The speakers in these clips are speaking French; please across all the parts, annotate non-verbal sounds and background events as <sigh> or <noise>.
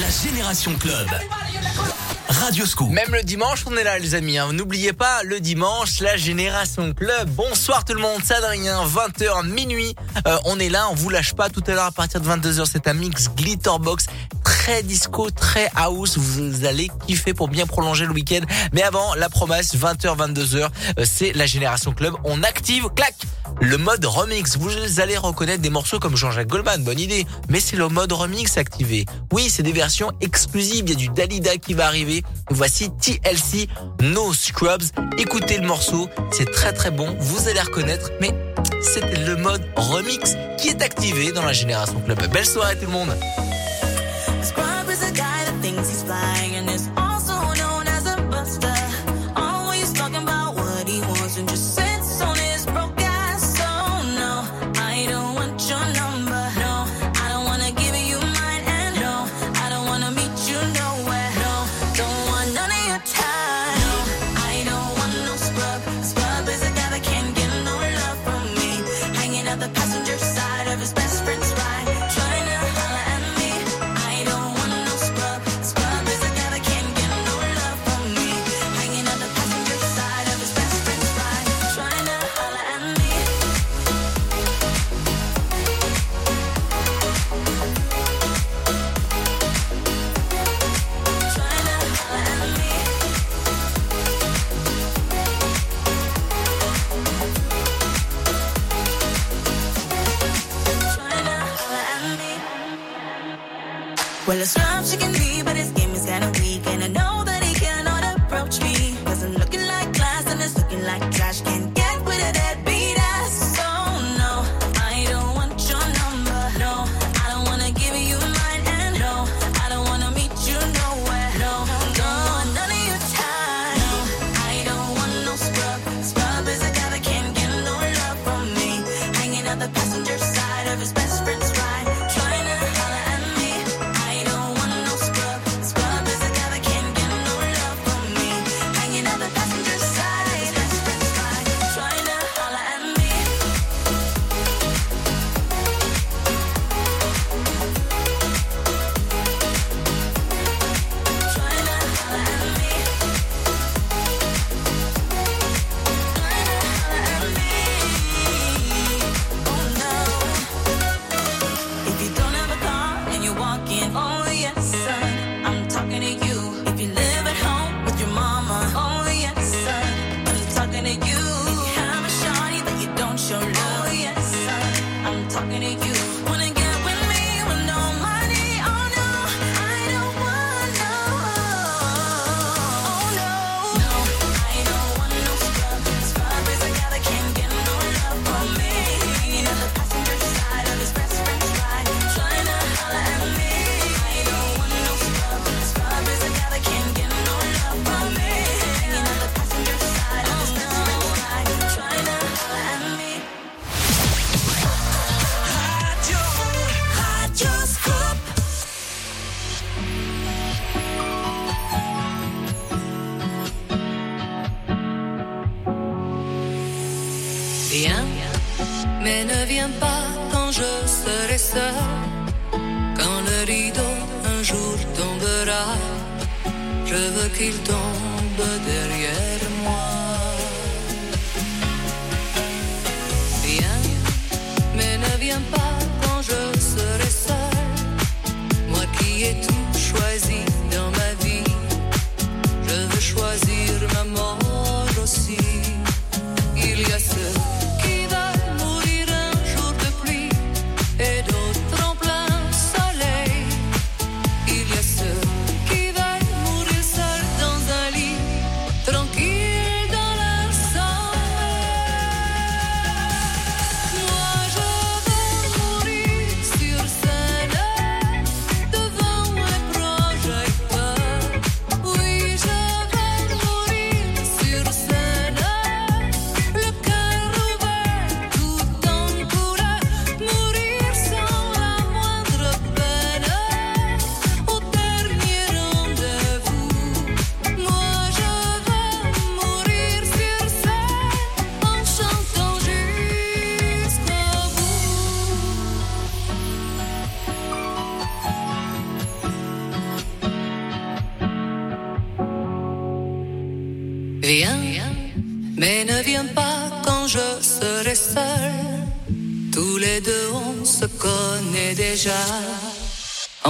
La Génération Club. Radio Scoop. Même le dimanche, on est là, les amis. Hein. N'oubliez pas, le dimanche, la Génération Club. Bonsoir tout le monde, c'est Adrien, 20h, minuit. Euh, on est là, on vous lâche pas. Tout à l'heure, à partir de 22h, c'est un mix Glitterbox. Très disco, très house. Vous allez kiffer pour bien prolonger le week-end. Mais avant, la promesse, 20h, euh, 22h, c'est la Génération Club. On active, clac le mode remix. Vous allez reconnaître des morceaux comme Jean-Jacques Goldman, bonne idée, mais c'est le mode remix activé. Oui, c'est des versions exclusives, il y a du Dalida qui va arriver. Voici TLC, No Scrubs. Écoutez le morceau, c'est très très bon, vous allez reconnaître, mais c'est le mode remix qui est activé dans la génération club. Belle soirée tout le monde. jour tombera, je veux qu'il tombe derrière moi.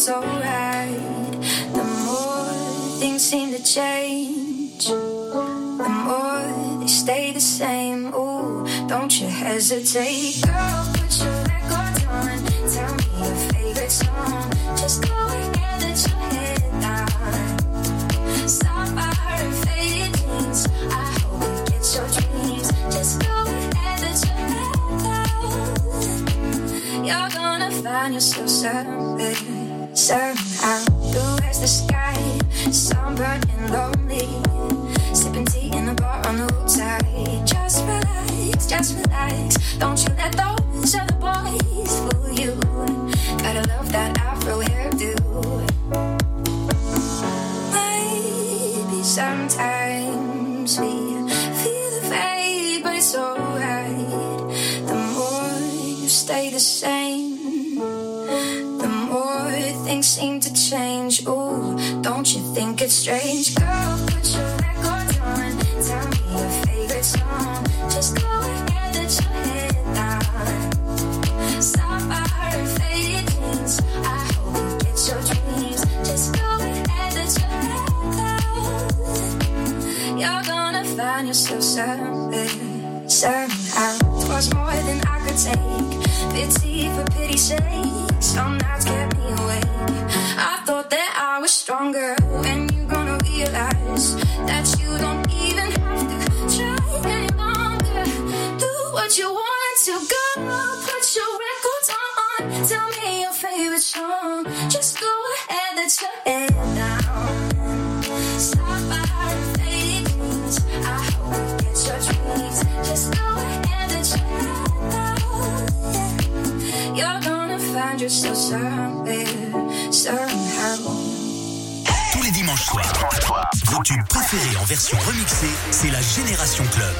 It's alright. The more things seem to change the more they stay the same. Ooh, don't you hesitate, girl. Put your records on. Tell me your favorite song. Just go ahead, let your head down. Stop by her faded jeans. I hope you get your dreams. Just go ahead, let your head down. You're gonna find yourself somewhere, somehow. Blue as the sky, sunburned and lonely. Sipping tea in a bar on the roadside. Just relax, just relax. Don't you let those other boys fool you. Gotta love that afro hairdo. Maybe sometimes we feel the fade, but it's alright. The more you stay the same, the things seem to change. Ooh, don't you think it's strange? Girl, put your records on. Tell me your favorite song. Just go ahead, let your head down. Stop by her faded jeans. I hope you get your dreams. Just go ahead, let your head down. You're gonna find yourself somewhere, somehow. Was more than I could take. Pity for pity's sake. Some nights kept me awake. I thought that I was stronger. When you gonna realize that you don't even have to try any longer. Do what you want to go. Put your records on. Tell me your favorite song. Just go ahead, let your head down. Stop by faded jeans. I hope you get your dreams. Just go ahead, let your head down. You're find yourself somewhere, somehow. Tous les dimanches soirs, vos tubes préférés en version remixée, c'est la Génération Club.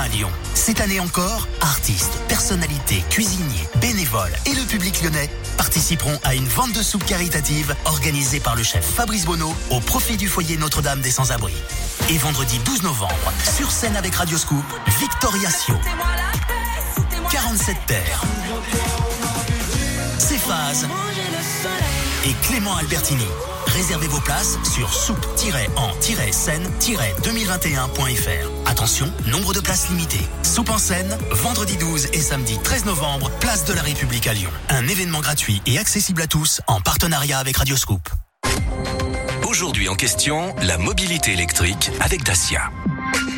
À Lyon. Cette année encore, artistes, personnalités, cuisiniers, bénévoles et le public lyonnais participeront à une vente de soupe caritative organisée par le chef Fabrice Bonneau au profit du foyer Notre-Dame des Sans-Abris. Et vendredi 12 novembre, sur scène avec Radio Scoop, Victoria Sio, 47 Terres, Céphase et Clément Albertini. Réservez vos places sur soupe-en-scène-2021.fr. Attention, nombre de places limitées. Soupe en scène, vendredi 12 et samedi 13 novembre, place de la République à Lyon. Un événement gratuit et accessible à tous en partenariat avec Radio Scoop. Aujourd'hui en question, la mobilité électrique avec Dacia.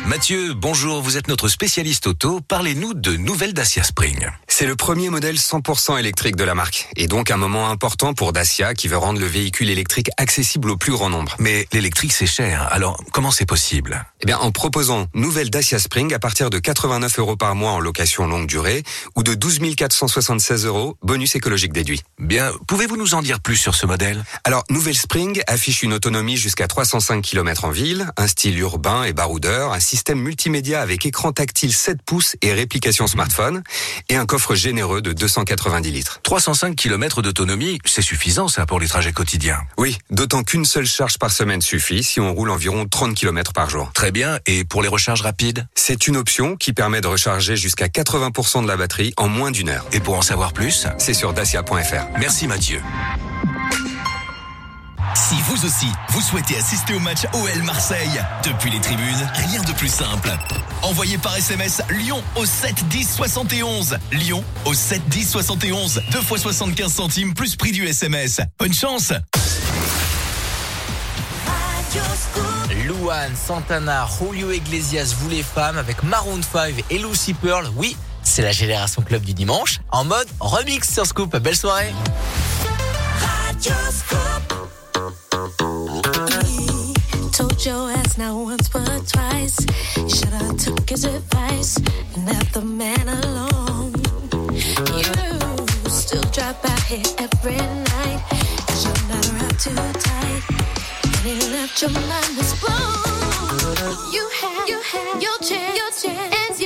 Mathieu, bonjour, vous êtes notre spécialiste auto. Parlez-nous de nouvelles Dacia Spring. C'est le premier modèle 100% électrique de la marque et donc un moment important pour Dacia qui veut rendre le véhicule électrique accessible au plus grand nombre. Mais l'électrique c'est cher, alors comment c'est possible? Eh bien, en proposant nouvelle Dacia Spring à partir de 89 euros par mois en location longue durée ou de 12 476 euros bonus écologique déduit. Bien, pouvez-vous nous en dire plus sur ce modèle? Alors, nouvelle Spring affiche une autonomie jusqu'à 305 km en ville, un style urbain et baroudeur, un système multimédia avec écran tactile 7 pouces et réplication smartphone et un coffre généreux de 290 litres. 305 km d'autonomie, c'est suffisant ça pour les trajets quotidiens. Oui, d'autant qu'une seule charge par semaine suffit si on roule environ 30 km par jour. Très bien, et pour les recharges rapides? C'est une option qui permet de recharger jusqu'à 80% de la batterie en moins d'une heure. Et pour en savoir plus C'est sur dacia.fr. Merci Mathieu. Si vous aussi, vous souhaitez assister au match OL Marseille depuis les tribunes, rien de plus simple. Envoyez par SMS Lyon au 7 10 71. Lyon au 7 10 71. 2 fois 75 centimes plus prix du SMS. Bonne chance Luan, Santana, Julio Iglesias, vous les femmes, avec Maroon 5 et Lucy Pearl. Oui, c'est la génération club du dimanche, en mode remix sur Scoop. Belle soirée. Told your ass not once but twice. Should've took his advice and left the man alone. You still drop out here every night. Cause you're not around too tight. And left your mind was blown. You had, you had your chance.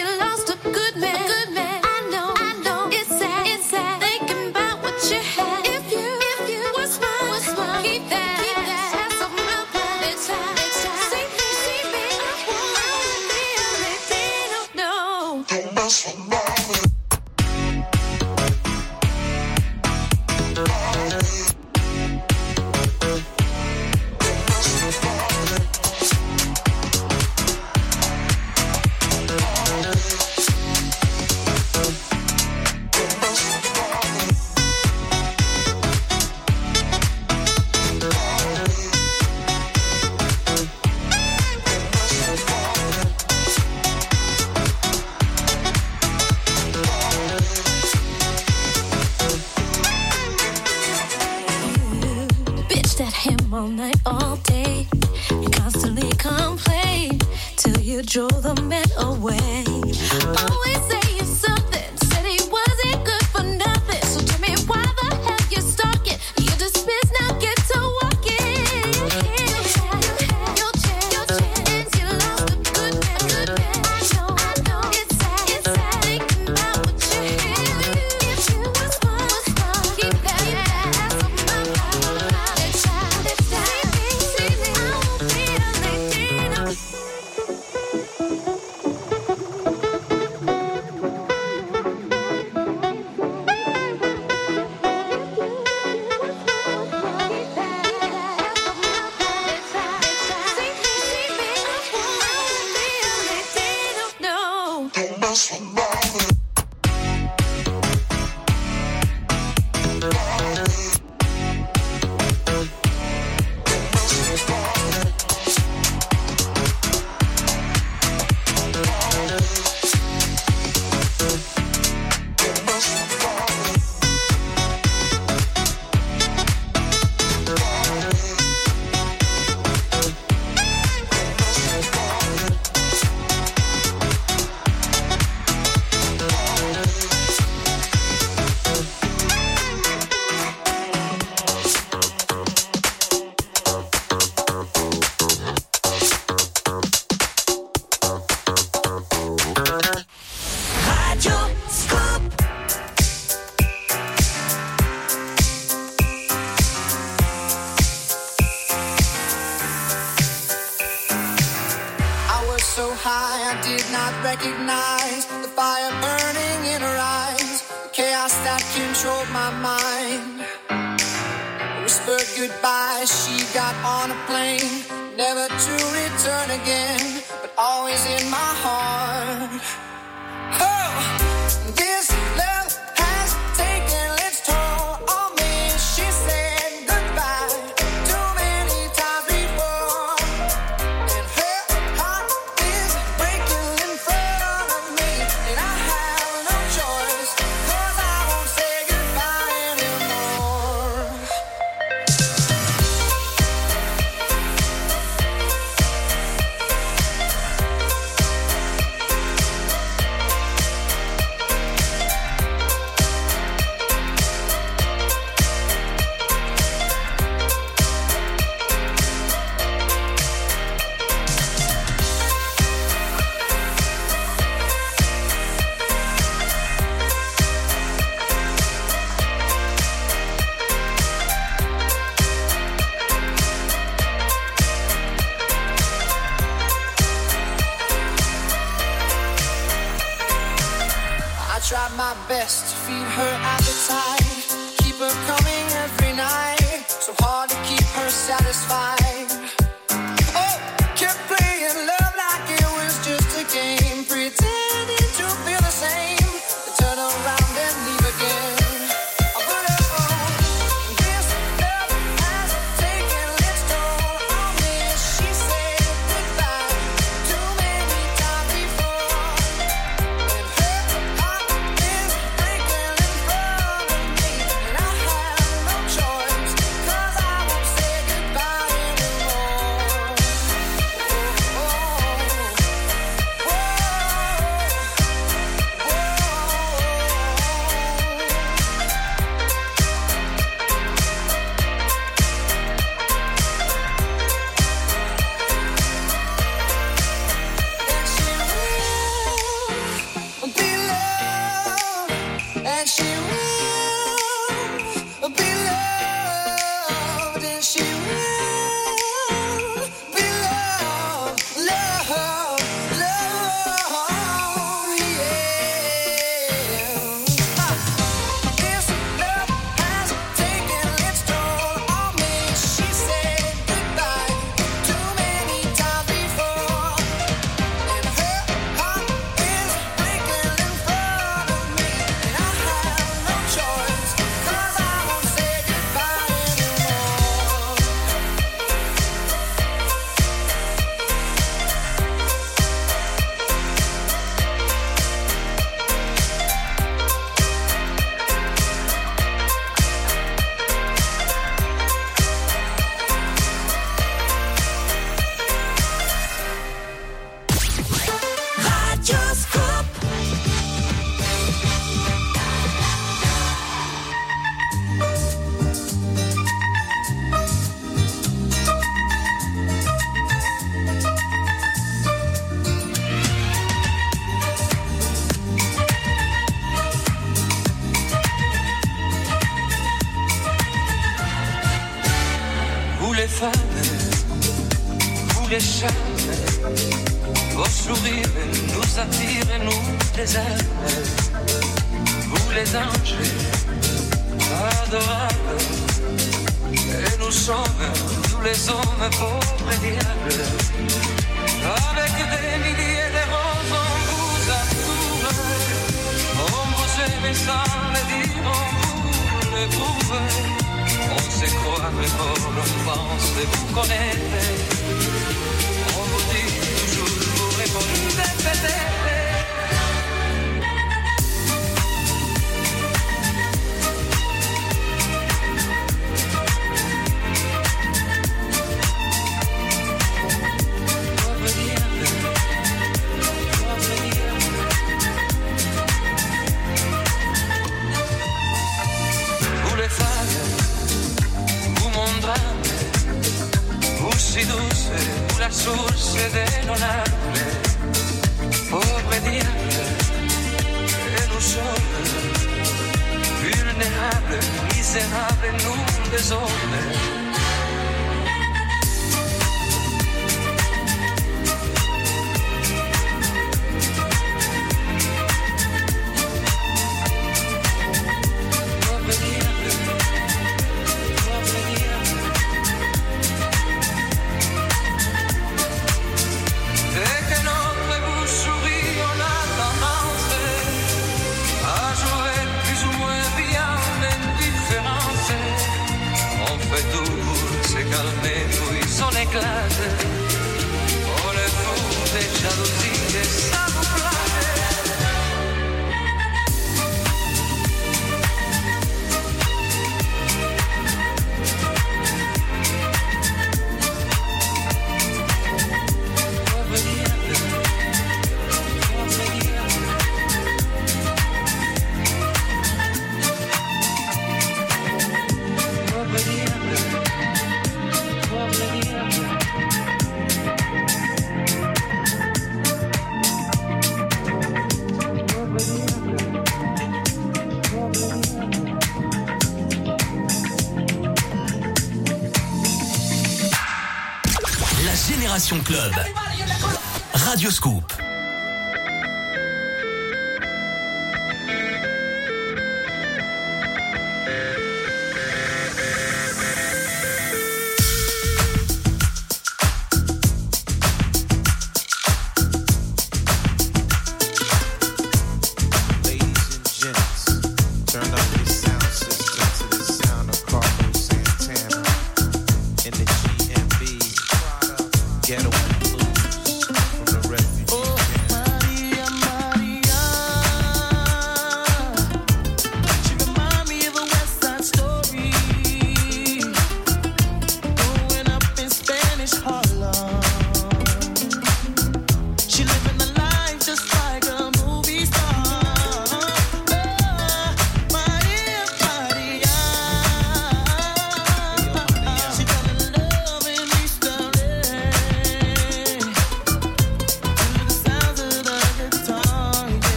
Show the dur se calmer, fui son éclate, on est fou des jalousies. school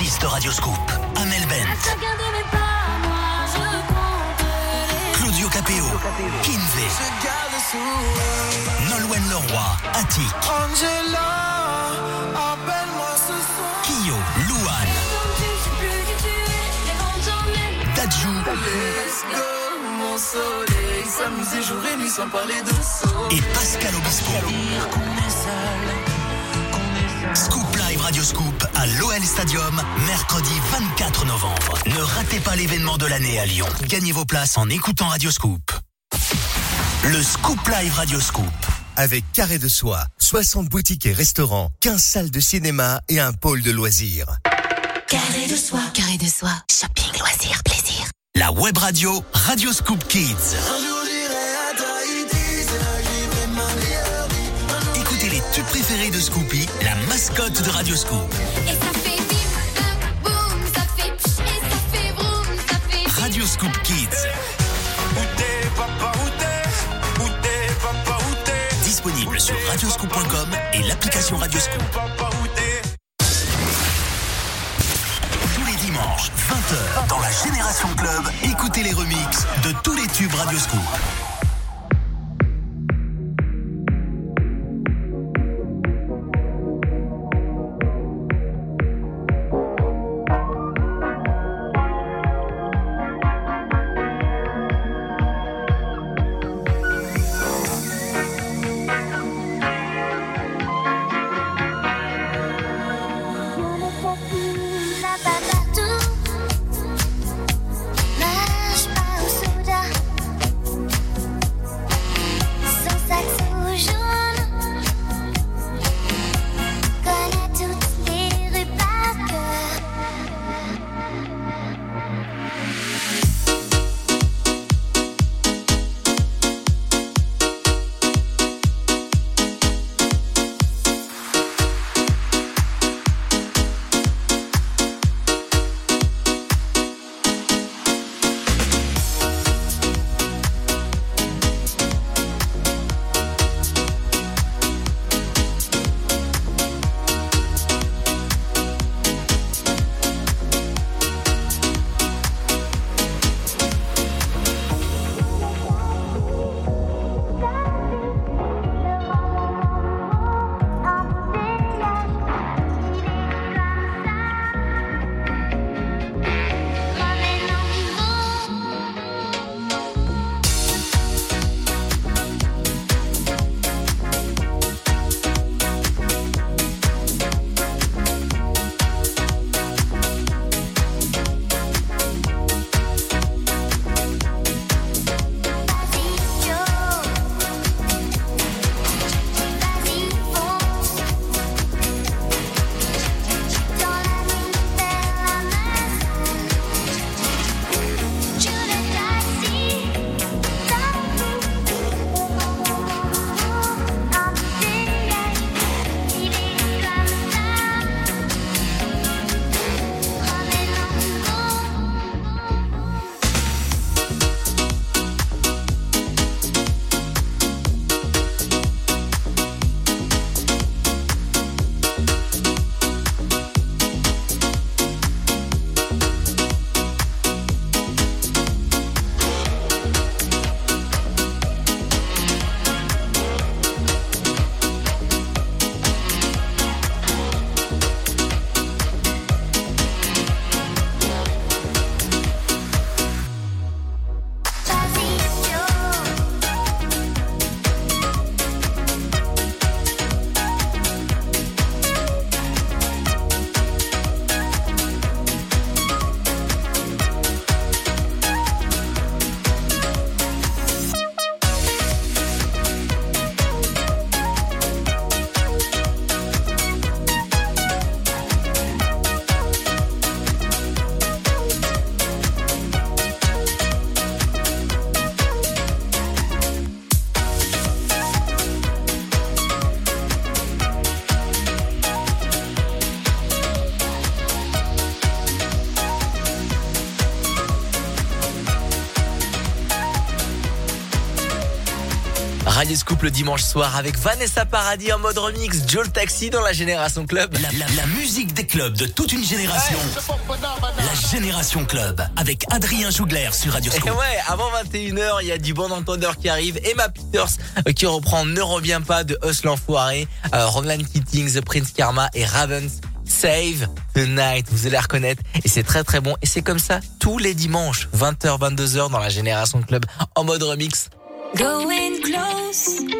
artistes de Radio Scoop. Amel Bent, Claudio Capeo, Kinvey, Nolwenn Leroy, Attic, Kyo, Louane, Dadju. et Pascal Obispo. Scoop Live Radio Scoop à l'OL Stadium, mercredi 24 novembre. Ne ratez pas l'événement de l'année à Lyon. Gagnez vos places en écoutant Radio Scoop. Le Scoop Live Radio Scoop. Avec Carré de Soie, 60 boutiques et restaurants, 15 salles de cinéma et un pôle de loisirs. Carré de soie. Carré de soie. Shopping, loisirs, plaisir. La web radio Radio Scoop Kids. Écoutez les tubes préférés de Scoopy, la mascotte de Radio Scoop. Sur radioscoop.com et l'application Radioscoop. Tous les dimanches, 20h, dans la Génération Club, écoutez les remixes de tous les tubes Radioscoop. Le dimanche soir avec Vanessa Paradis en mode remix, Joel Taxi dans la Génération Club. La, musique des clubs de toute une génération. La Génération Club avec Adrien Jougler sur Radio Scoop. Et <laughs> ouais, avant 21h, il y a du bon entendeur qui arrive. Emma Peters euh, qui reprend Ne reviens pas de Us l'enfoiré. Euh, Roland Keating, The Prince Karma et Ravens. Save the Night, vous allez la reconnaître et c'est très très bon et c'est comme ça tous les dimanches 20h 22h dans la Génération Club en mode remix Going close.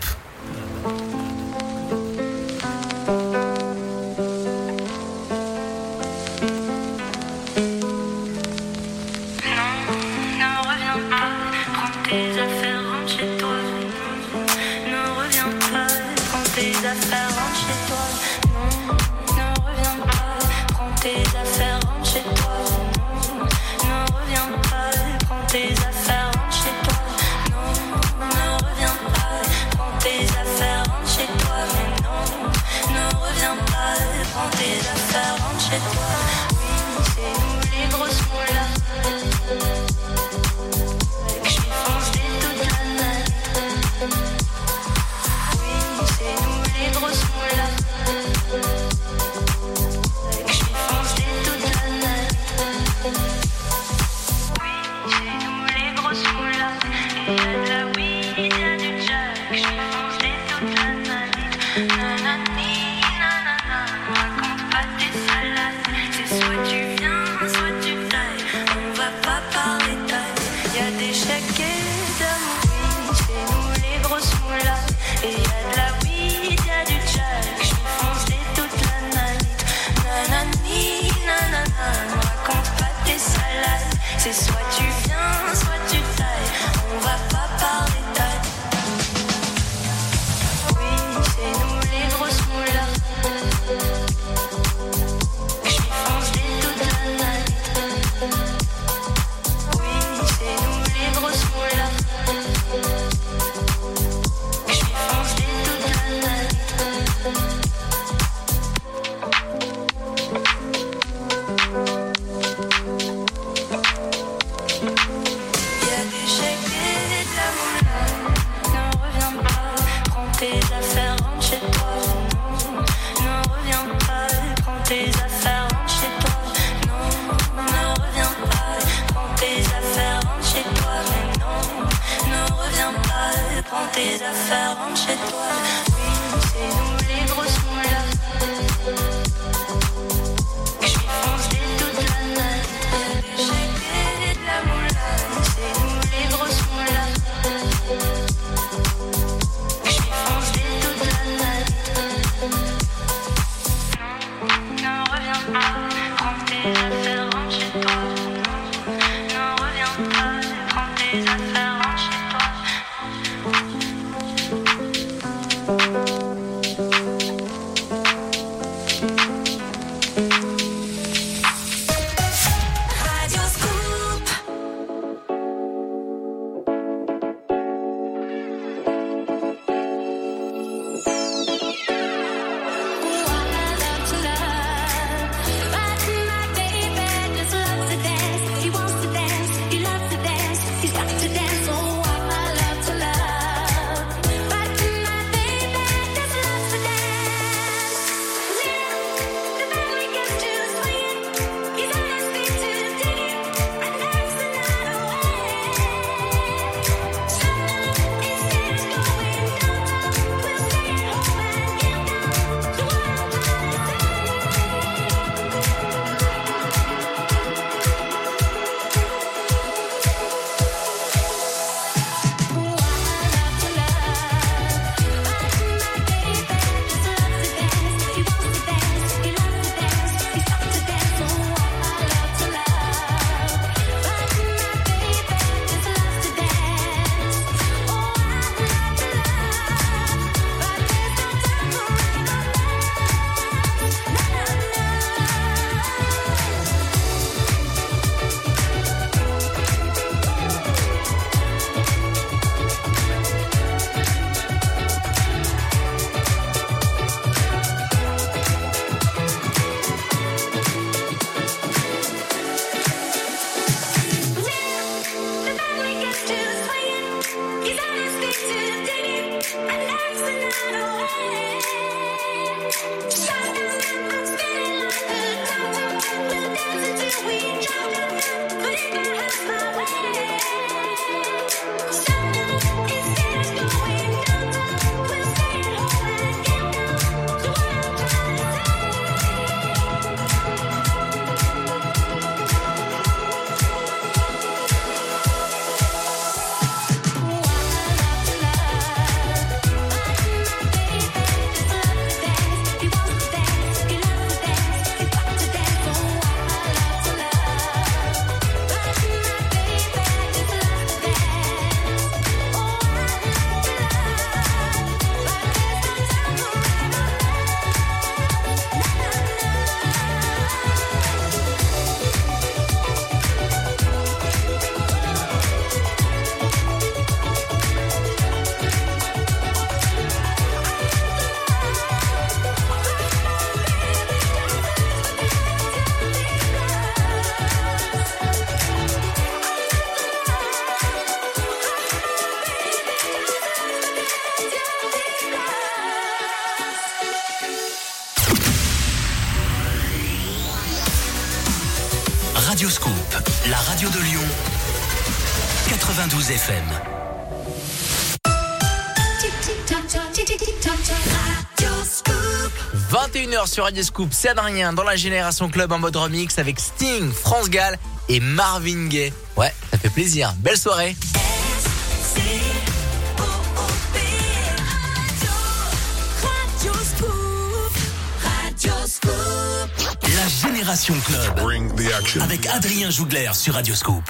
sur Radio Scoop, c'est Adrien dans la Génération Club en mode remix avec Sting, France Gall et Marvin Gaye. Ouais, ça fait plaisir. Belle soirée. La Génération Club avec Adrien Jougler sur Radio Scoop.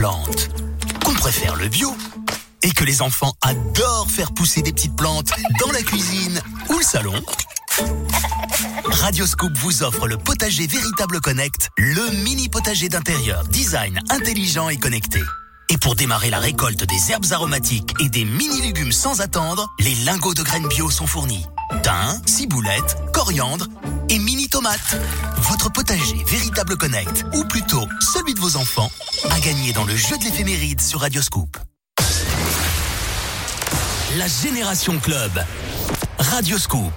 Qu'on préfère le bio. Et que les enfants adorent faire pousser des petites plantes dans la cuisine ou le salon. Radio Scoop vous offre le potager Véritable Connect, le mini potager d'intérieur, design intelligent et connecté. Et pour démarrer la récolte des herbes aromatiques et des mini-légumes sans attendre, les lingots de graines bio sont fournis. Thym, ciboulette, coriandre et mini-tomates. Votre potager Véritable Connect, ou plutôt celui de vos enfants, a gagné dans le jeu de l'éphéméride sur Radio Scoop. La Génération Club. Radio Scoop.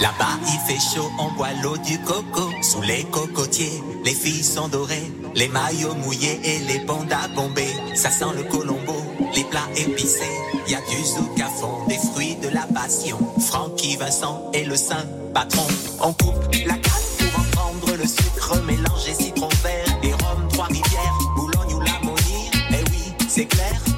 Là-bas, il fait chaud, on boit l'eau du coco. Sous les cocotiers, les filles sont dorées. Les maillots mouillés et les bandes à. Ça sent le colombo, les plats épicés. Y a du zouk à fond, des fruits de la passion. Francky Vincent et le saint patron. On coupe la canne pour en prendre le sucre. Mélanger citron vert et rhum Trois-Rivières. Boulogne ou l'ammonie. Eh oui, c'est clair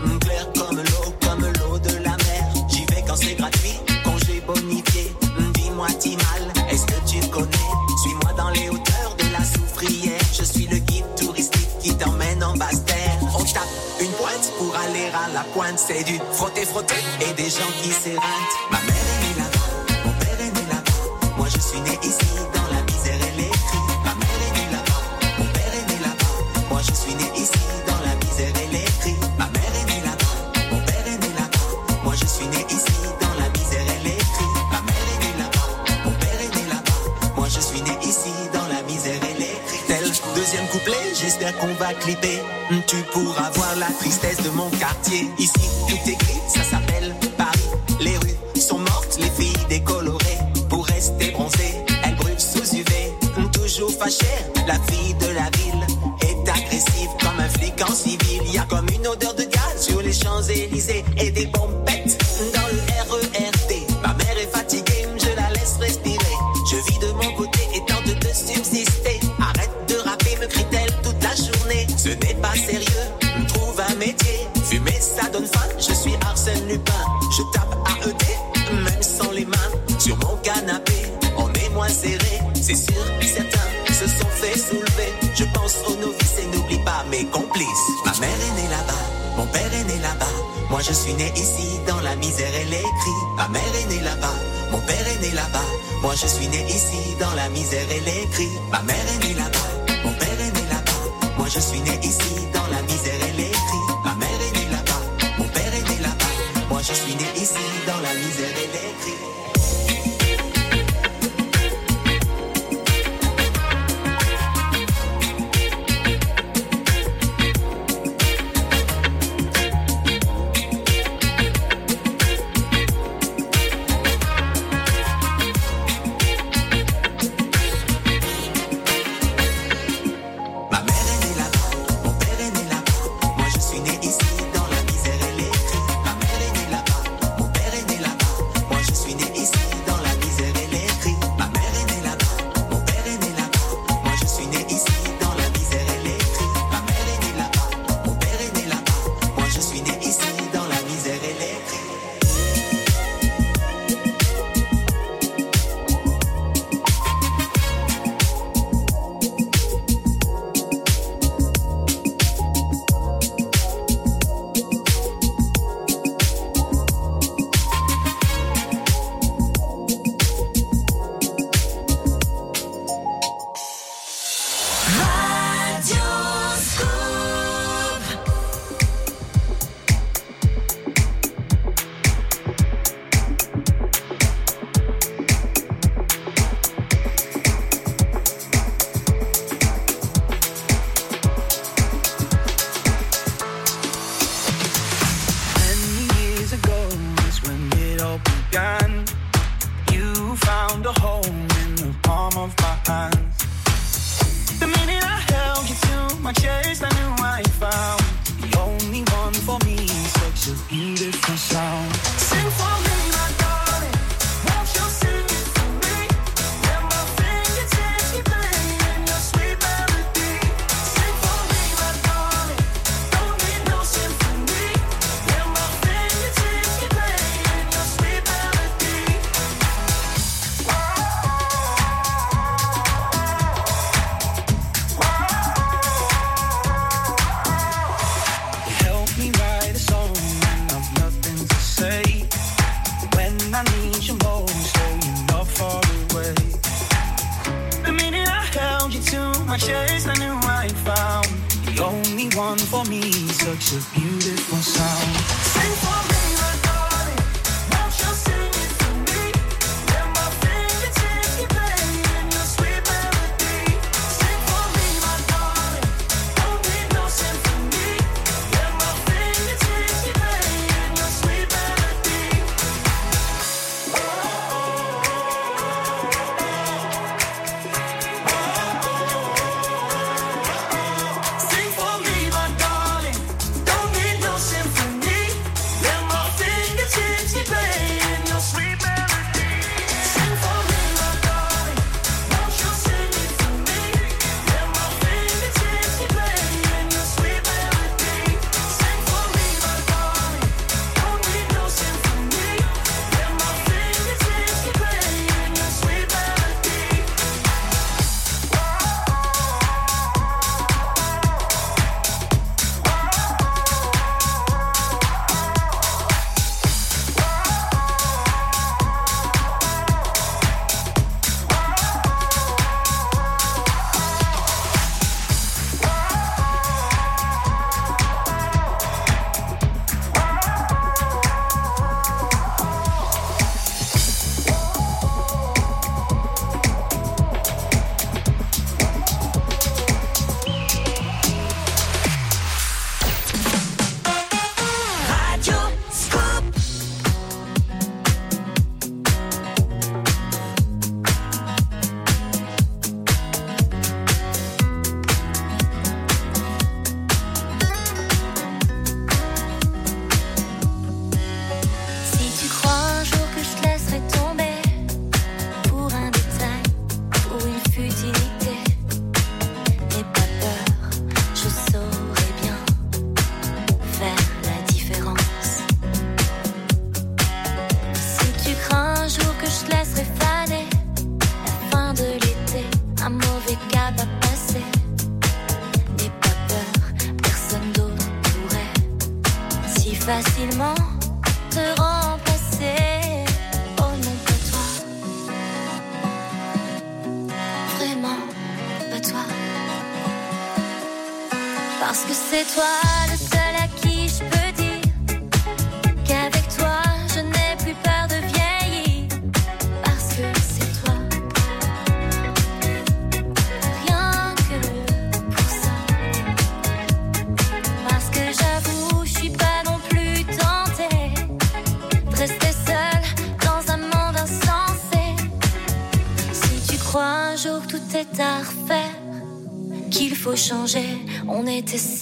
à la pointe. C'est du frotter, frotter et des gens qui s'éreintent. Ma mère est née là-bas, mon père est né là-bas. Moi je suis né ici qu'on va clipper. Tu pourras voir la tristesse de mon quartier. Ici tout est gris, ça s'appelle Paris. Les rues sont mortes, les filles décolorées. Pour rester bronzées, elles brûlent sous UV. Toujours fâchée, la fille de la ville est agressive comme un flic en civil. Y a comme une odeur de gaz sur les Champs-Élysées et des bombes Je suis Arsène Lupin, je tape AED, même sans les mains. Sur mon canapé, en émoi serré, c'est sûr, certains se sont fait soulever. Je pense aux novices et n'oublie pas mes complices. Ma mère est née là-bas, mon père est né là-bas. Moi je suis né ici, dans la misère et les cris. Ma mère est née là-bas, mon père est né là-bas. Moi je suis né ici, dans la misère et les cris. Ma mère est née là-bas, mon père est né là-bas. Moi je suis né ici, dans la misère dans la misère.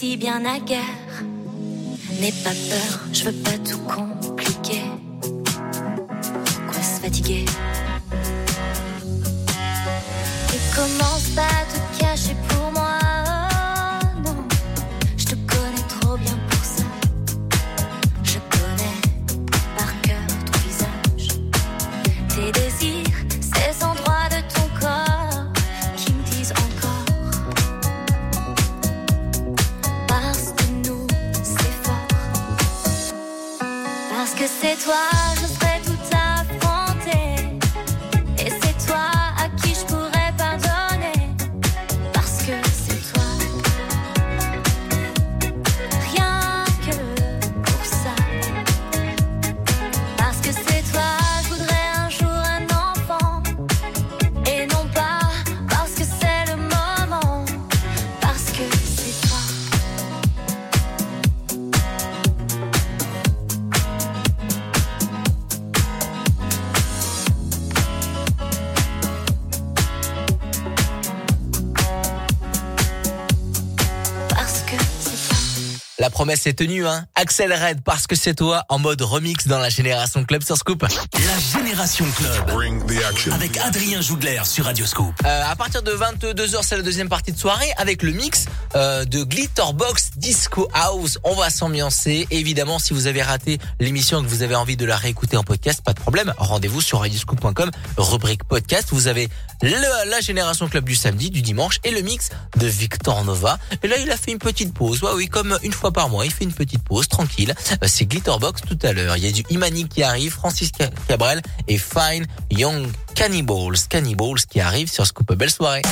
Si bien à. La promesse est tenue, hein. Axel Red, parce que c'est toi, en mode remix dans la Génération Club sur Scoop. La Génération Club. Avec Adrien Jougler sur Radio Scoop. Euh, à partir de 22h, c'est la deuxième partie de soirée avec le mix euh, de Glitterbox Disco House. On va s'ambiancer. Évidemment, si vous avez raté l'émission et que vous avez envie de la réécouter en podcast, pas de problème. Rendez-vous sur radioscoop.com, rubrique podcast. Vous avez le- la Génération Club du samedi, du dimanche et le mix de Victor Nova. Et là, il a fait une petite pause. Ouais, oui, comme une fois par mois, il fait une petite pause, tranquille. Euh, C'est Glitterbox tout à l'heure. Il y a du Imani qui arrive, Francis Ca- Cabrel et Fine Young Cannibals. Cannibals qui arrive sur Scoop. Belle soirée.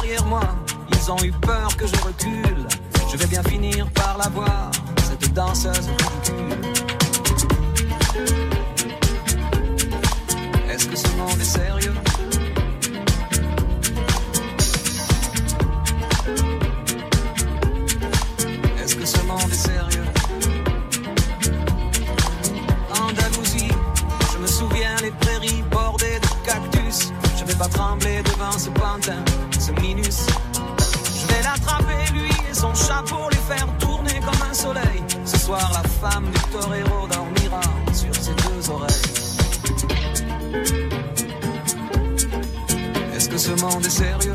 Derrière moi, ils ont eu peur que je recule. Je vais bien finir par la voir, cette danseuse. Est-ce que ce monde est sérieux? Est-ce que ce monde est sérieux? Andalousie, je me souviens les prairies bordées de cactus. Je vais pas trembler devant ce pantin, Je vais l'attraper lui et son chat pour les faire tourner comme un soleil. Ce soir, la femme du torero dormira sur ses deux oreilles. Est-ce que ce monde est sérieux?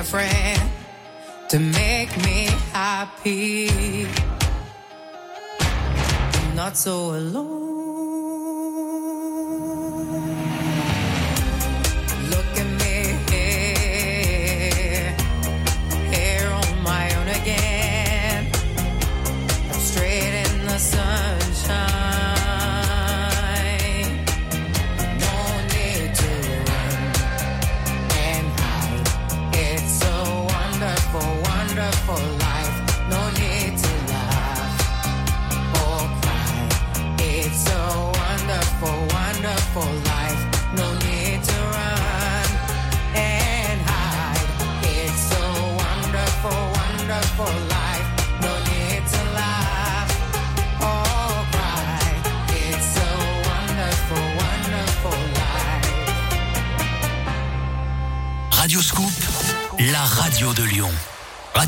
a friend.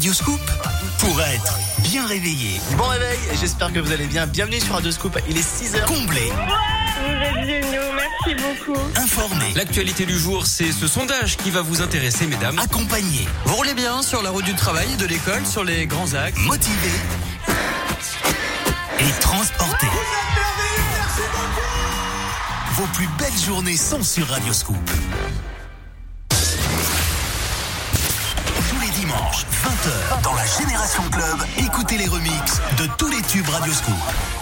Radioscoop pour être bien réveillé. Bon réveil, j'espère que vous allez bien. Bienvenue sur Radioscoop, il est 6h. Comblé. Vous beaucoup. Informé. L'actualité du jour, c'est ce sondage qui va vous intéresser, mesdames. Accompagné. Vous roulez bien sur la route du travail et de l'école, sur les grands axes? Motivé. Et transporté. Vous êtes merveilleux, merci beaucoup. Vos plus belles journées sont sur Radioscoop. Les remixes de tous les tubes Radioscoop.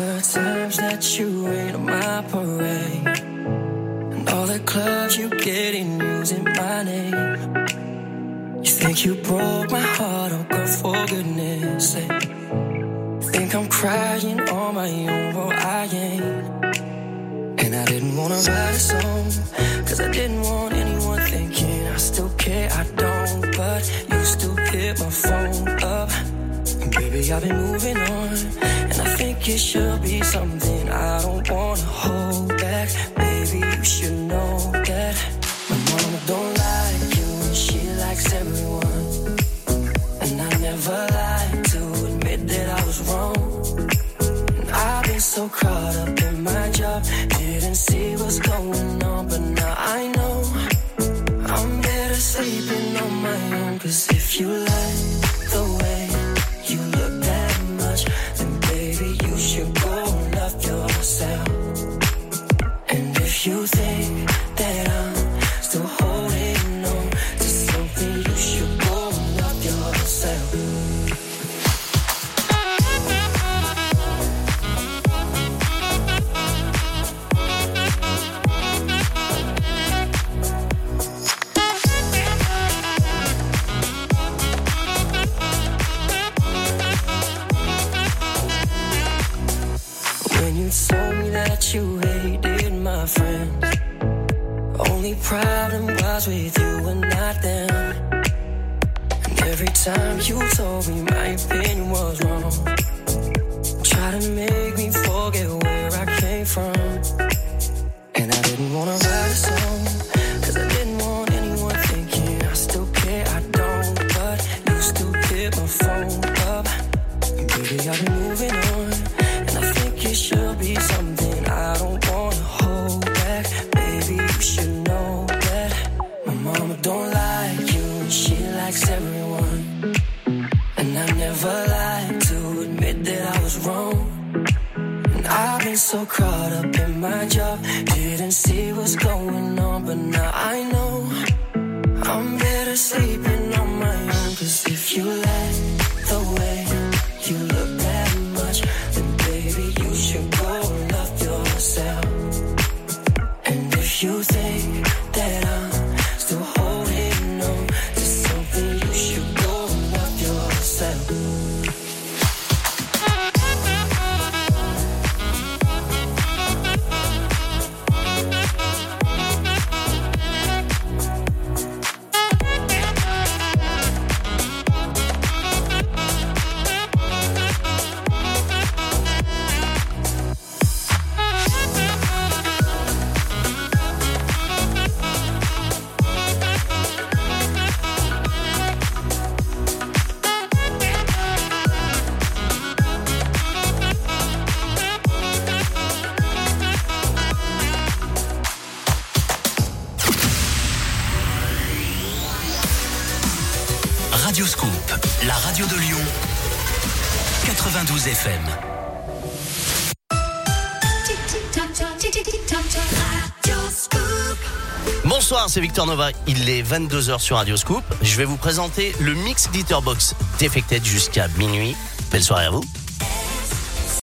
The times that you rain on my parade, and all the clubs you get in using my name. You think you broke my heart, oh girl, for goodness sake. Think I'm crying on my own, well I ain't. And I didn't wanna write a song, cause I didn't want anyone thinking I still care, I don't. But you still hit my phone up. Baby, I've been moving on, and I think it should be something I don't wanna hold back. Baby, you should know that my mama don't like you, and she likes everyone. And I never lied to admit that I was wrong. And I've been so caught up in my job, didn't see what's going on, you say problem was with you and not them. And every time you told me my opinion was wrong, try to make me forget where I came from. And I didn't wanna write a song, cause I didn't want anyone thinking I still care, I don't. But you still hit my phone up. Baby, I've been don't like you, she likes everyone. And I never lied to admit that I was wrong. And I've been so caught up in my job, didn't see what's going on, but now I know I'm better sleeping Victor Nova. Il est 22h sur Radio Scoop. Je vais vous présenter le mix Glitterbox Defected jusqu'à minuit. Belle soirée à vous.